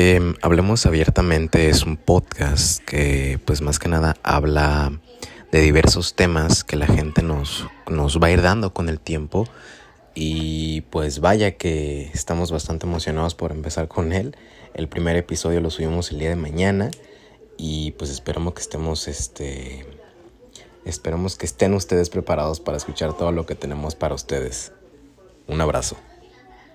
Em, Hablemos abiertamente es un podcast que pues más que nada habla de diversos temas que la gente nos, nos va a ir dando con el tiempo y pues vaya que estamos bastante emocionados por empezar con él. El primer episodio lo subimos el día de mañana y pues esperamos que estemos este esperamos que estén ustedes preparados para escuchar todo lo que tenemos para ustedes. Un abrazo.